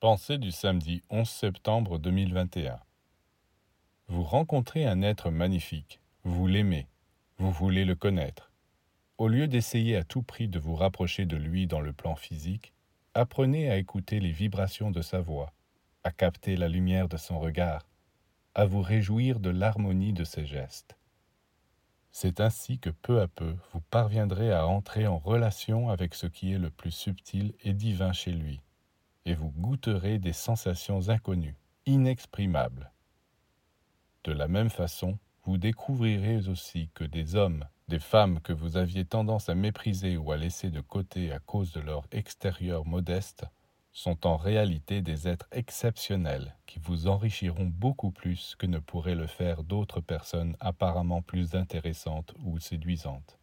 Pensée du samedi 11 septembre 2021. Vous rencontrez un être magnifique, vous l'aimez, vous voulez le connaître. Au lieu d'essayer à tout prix de vous rapprocher de lui dans le plan physique, apprenez à écouter les vibrations de sa voix, à capter la lumière de son regard, à vous réjouir de l'harmonie de ses gestes. C'est ainsi que peu à peu vous parviendrez à entrer en relation avec ce qui est le plus subtil et divin chez lui et vous goûterez des sensations inconnues, inexprimables. De la même façon, vous découvrirez aussi que des hommes, des femmes que vous aviez tendance à mépriser ou à laisser de côté à cause de leur extérieur modeste, sont en réalité des êtres exceptionnels qui vous enrichiront beaucoup plus que ne pourraient le faire d'autres personnes apparemment plus intéressantes ou séduisantes.